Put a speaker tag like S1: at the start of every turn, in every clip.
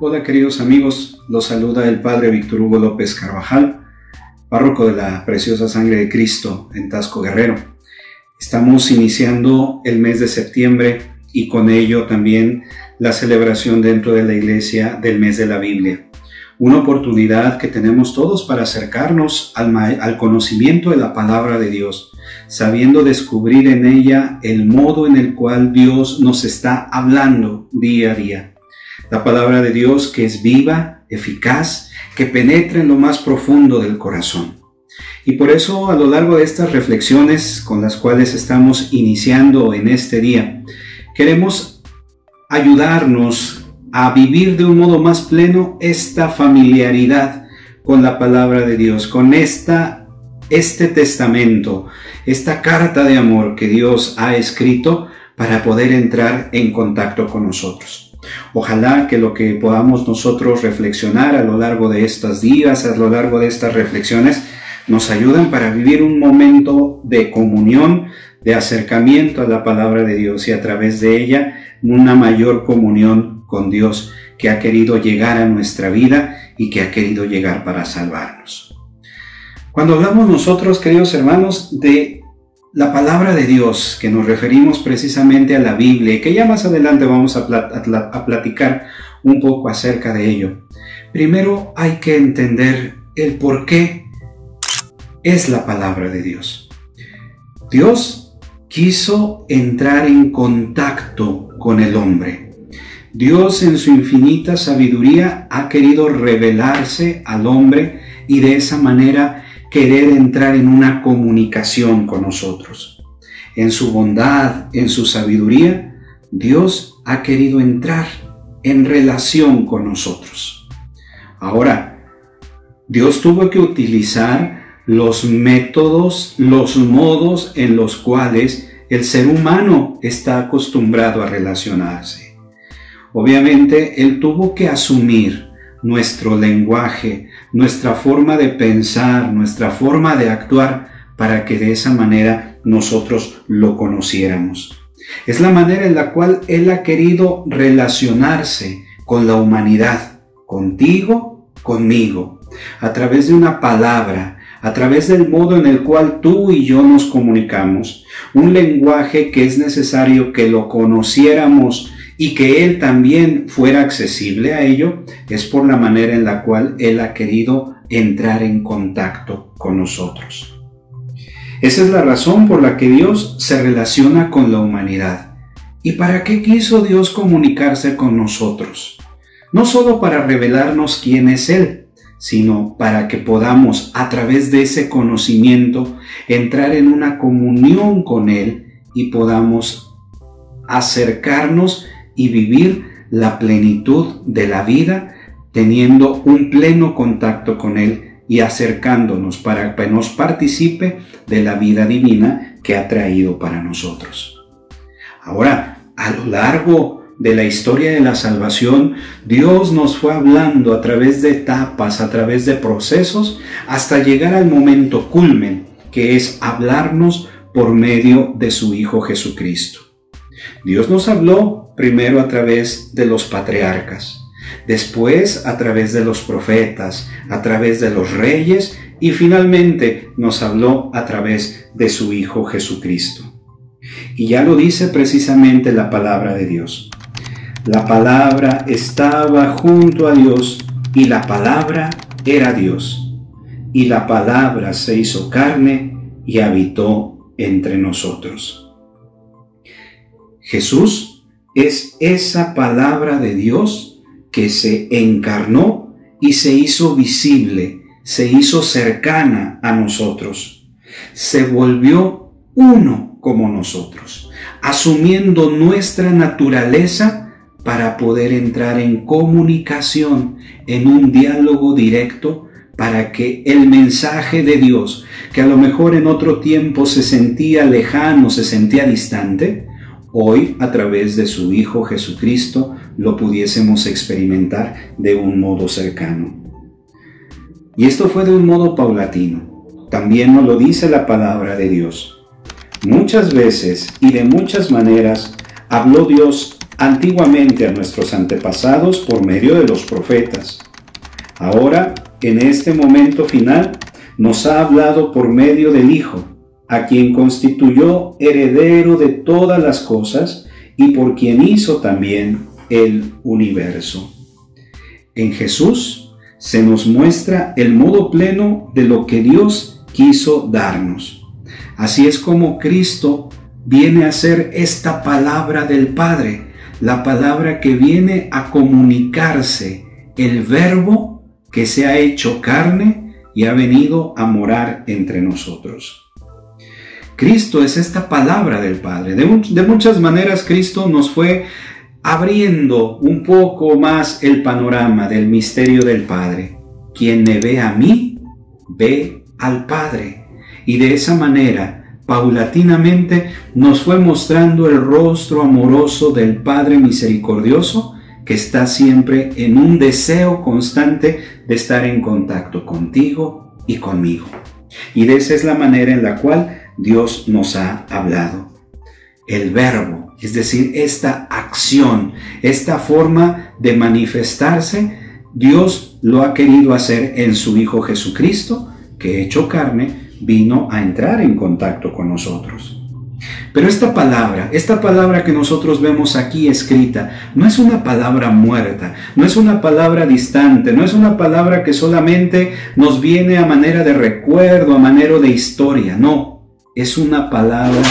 S1: Hola queridos amigos, los saluda el Padre Víctor Hugo López Carvajal, párroco de la Preciosa Sangre de Cristo en Tasco Guerrero. Estamos iniciando el mes de septiembre y con ello también la celebración dentro de la iglesia del mes de la Biblia. Una oportunidad que tenemos todos para acercarnos al, al conocimiento de la palabra de Dios, sabiendo descubrir en ella el modo en el cual Dios nos está hablando día a día la palabra de Dios que es viva, eficaz, que penetra en lo más profundo del corazón. Y por eso a lo largo de estas reflexiones con las cuales estamos iniciando en este día, queremos ayudarnos a vivir de un modo más pleno esta familiaridad con la palabra de Dios, con esta este testamento, esta carta de amor que Dios ha escrito para poder entrar en contacto con nosotros. Ojalá que lo que podamos nosotros reflexionar a lo largo de estos días, a lo largo de estas reflexiones, nos ayuden para vivir un momento de comunión, de acercamiento a la palabra de Dios y a través de ella una mayor comunión con Dios que ha querido llegar a nuestra vida y que ha querido llegar para salvarnos. Cuando hablamos nosotros, queridos hermanos, de la palabra de Dios, que nos referimos precisamente a la Biblia y que ya más adelante vamos a, platicar un poco acerca de ello. Primero hay que entender el por qué es la palabra de Dios. Dios quiso entrar en contacto con el hombre. Dios en su infinita sabiduría ha querido revelarse al hombre y de esa manera querer entrar en una comunicación con nosotros. En su bondad, en su sabiduría, Dios ha querido entrar en relación con nosotros. Ahora, Dios tuvo que utilizar los métodos, los modos en los cuales el ser humano está acostumbrado a relacionarse. Obviamente, Él tuvo que asumir nuestro lenguaje, nuestra forma de pensar, nuestra forma de actuar, para que de esa manera nosotros lo conociéramos. Es la manera en la cual Él ha querido relacionarse con la humanidad, contigo, conmigo, a través de una palabra, a través del modo en el cual tú y yo nos comunicamos, un lenguaje que es necesario que lo conociéramos y que Él también fuera accesible a ello es por la manera en la cual Él ha querido entrar en contacto con nosotros. Esa es la razón por la que Dios se relaciona con la humanidad. ¿Y para qué quiso Dios comunicarse con nosotros? No solo para revelarnos quién es Él, sino para que podamos a través de ese conocimiento entrar en una comunión con Él y podamos acercarnos y vivir la plenitud de la vida teniendo un pleno contacto con Él y acercándonos para que nos participe de la vida divina que ha traído para nosotros. Ahora, a lo largo de la historia de la salvación, Dios nos fue hablando a través de etapas, a través de procesos, hasta llegar al momento culmen, que es hablarnos por medio de su Hijo Jesucristo. Dios nos habló primero a través de los patriarcas, después a través de los profetas, a través de los reyes y finalmente nos habló a través de su Hijo Jesucristo. Y ya lo dice precisamente la palabra de Dios. La palabra estaba junto a Dios y la palabra era Dios. Y la palabra se hizo carne y habitó entre nosotros. Jesús es esa palabra de Dios que se encarnó y se hizo visible, se hizo cercana a nosotros, se volvió uno como nosotros, asumiendo nuestra naturaleza para poder entrar en comunicación, en un diálogo directo, para que el mensaje de Dios, que a lo mejor en otro tiempo se sentía lejano, se sentía distante, hoy a través de su Hijo Jesucristo lo pudiésemos experimentar de un modo cercano. Y esto fue de un modo paulatino. También nos lo dice la palabra de Dios. Muchas veces y de muchas maneras habló Dios antiguamente a nuestros antepasados por medio de los profetas. Ahora, en este momento final, nos ha hablado por medio del Hijo, a quien constituyó heredero de todas las cosas y por quien hizo también el universo. En Jesús se nos muestra el modo pleno de lo que Dios quiso darnos. Así es como Cristo viene a ser esta palabra del Padre, la palabra que viene a comunicarse, el verbo que se ha hecho carne y ha venido a morar entre nosotros. Cristo es esta palabra del Padre. De, muchas maneras Cristo nos fue abriendo un poco más el panorama del misterio del Padre. Quien me ve a mí, ve al Padre. Y de esa manera, paulatinamente, nos fue mostrando el rostro amoroso del Padre misericordioso que está siempre en un deseo constante de estar en contacto contigo y conmigo. Y de esa es la manera en la cual Dios nos ha hablado. El verbo, es decir, esta acción, esta forma de manifestarse, Dios lo ha querido hacer en su Hijo Jesucristo, que hecho carne, vino a entrar en contacto con nosotros. Pero esta palabra, esta palabra que nosotros vemos aquí escrita, no es una palabra muerta, no es una palabra distante, no es una palabra que solamente nos viene a manera de recuerdo, a manera de historia, no es una palabra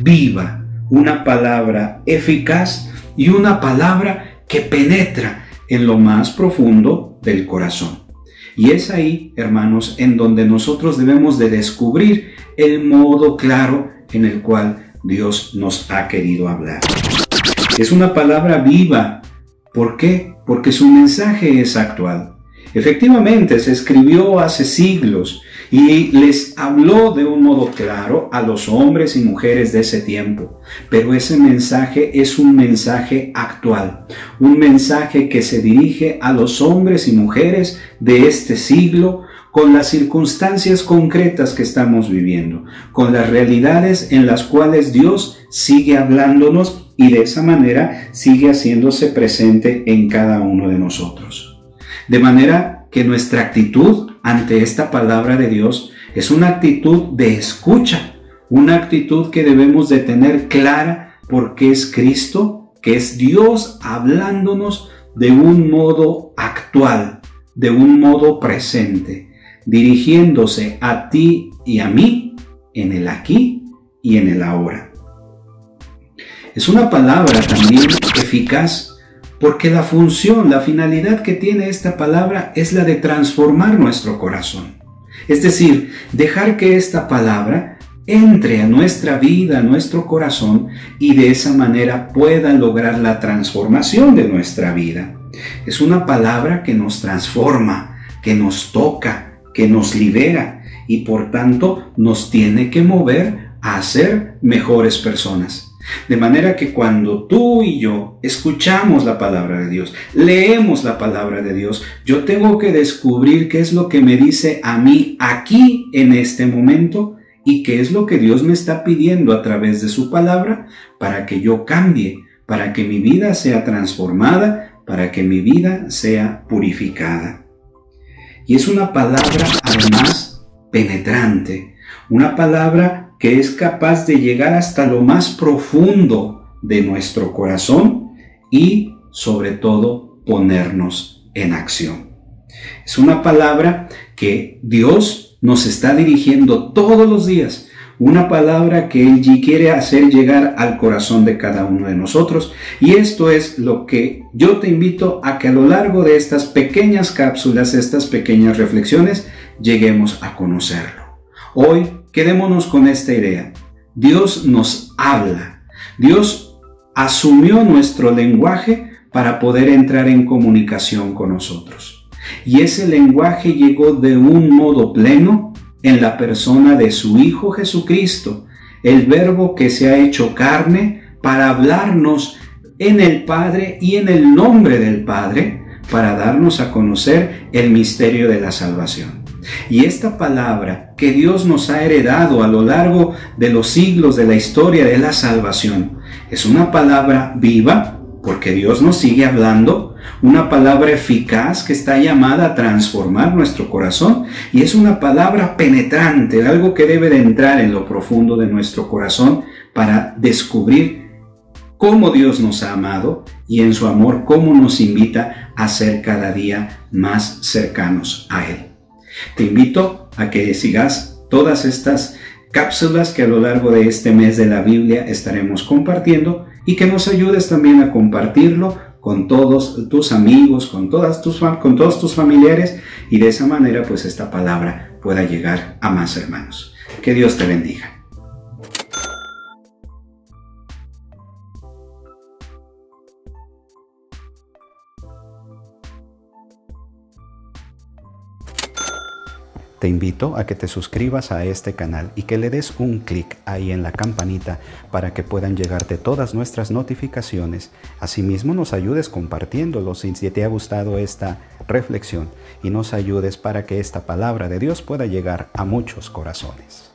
S1: viva, una palabra eficaz y una palabra que penetra en lo más profundo del corazón. Y es ahí, hermanos, en donde nosotros debemos de descubrir el modo claro en el cual Dios nos ha querido hablar. Es una palabra viva. ¿Por qué? Porque su mensaje es actual. Efectivamente, se escribió hace siglos y les habló de un modo claro a los hombres y mujeres de ese tiempo. Pero ese mensaje es un mensaje actual, un mensaje que se dirige a los hombres y mujeres de este siglo con las circunstancias concretas que estamos viviendo, con las realidades en las cuales Dios sigue hablándonos y de esa manera sigue haciéndose presente en cada uno de nosotros. De manera que nuestra actitud ante esta palabra de Dios es una actitud de escucha, una actitud que debemos de tener clara porque es Cristo, que es Dios hablándonos de un modo actual, de un modo presente, dirigiéndose a ti y a mí en el aquí y en el ahora. Es una palabra también eficaz porque la función, la finalidad que tiene esta palabra es la de transformar nuestro corazón. Es decir, dejar que esta palabra entre a nuestra vida, a nuestro corazón y de esa manera pueda lograr la transformación de nuestra vida. Es una palabra que nos transforma, que nos toca, que nos libera y por tanto nos tiene que mover a ser mejores personas. De manera que cuando tú y yo escuchamos la palabra de Dios, leemos la palabra de Dios, yo tengo que descubrir qué es lo que me dice a mí aquí en este momento y qué es lo que Dios me está pidiendo a través de su palabra para que yo cambie, para que mi vida sea transformada, para que mi vida sea purificada. Y es una palabra además penetrante, una palabra que es capaz de llegar hasta lo más profundo de nuestro corazón y sobre todo ponernos en acción. Es una palabra que Dios nos está dirigiendo todos los días, una palabra que Él quiere hacer llegar al corazón de cada uno de nosotros. Y esto es lo que yo te invito a que a lo largo de estas pequeñas cápsulas, estas pequeñas reflexiones, lleguemos a conocerlo. Hoy quedémonos con esta idea. Dios nos habla. Dios asumió nuestro lenguaje para poder entrar en comunicación con nosotros. Y ese lenguaje llegó de un modo pleno en la persona de su Hijo Jesucristo, el verbo que se ha hecho carne para hablarnos en el Padre y en el nombre del Padre, para darnos a conocer el misterio de la salvación. Y esta palabra que Dios nos ha heredado a lo largo de los siglos de la historia de la salvación es una palabra viva, porque Dios nos sigue hablando, una palabra eficaz que está llamada a transformar nuestro corazón y es una palabra penetrante, algo que debe de entrar en lo profundo de nuestro corazón para descubrir cómo Dios nos ha amado y en su amor cómo nos invita a ser cada día más cercanos a Él. Te invito a que sigas todas estas cápsulas que a lo largo de este mes de la Biblia estaremos compartiendo y que nos ayudes también a compartirlo con todos tus amigos, con, todas tus, con todos tus familiares y de esa manera pues esta palabra pueda llegar a más hermanos. Que Dios te bendiga. Te invito a que te suscribas a este canal y que le des un clic ahí en la campanita para que puedan llegarte todas nuestras notificaciones. Asimismo nos ayudes compartiéndolo si te ha gustado esta reflexión y nos ayudes para que esta palabra de Dios pueda llegar a muchos corazones.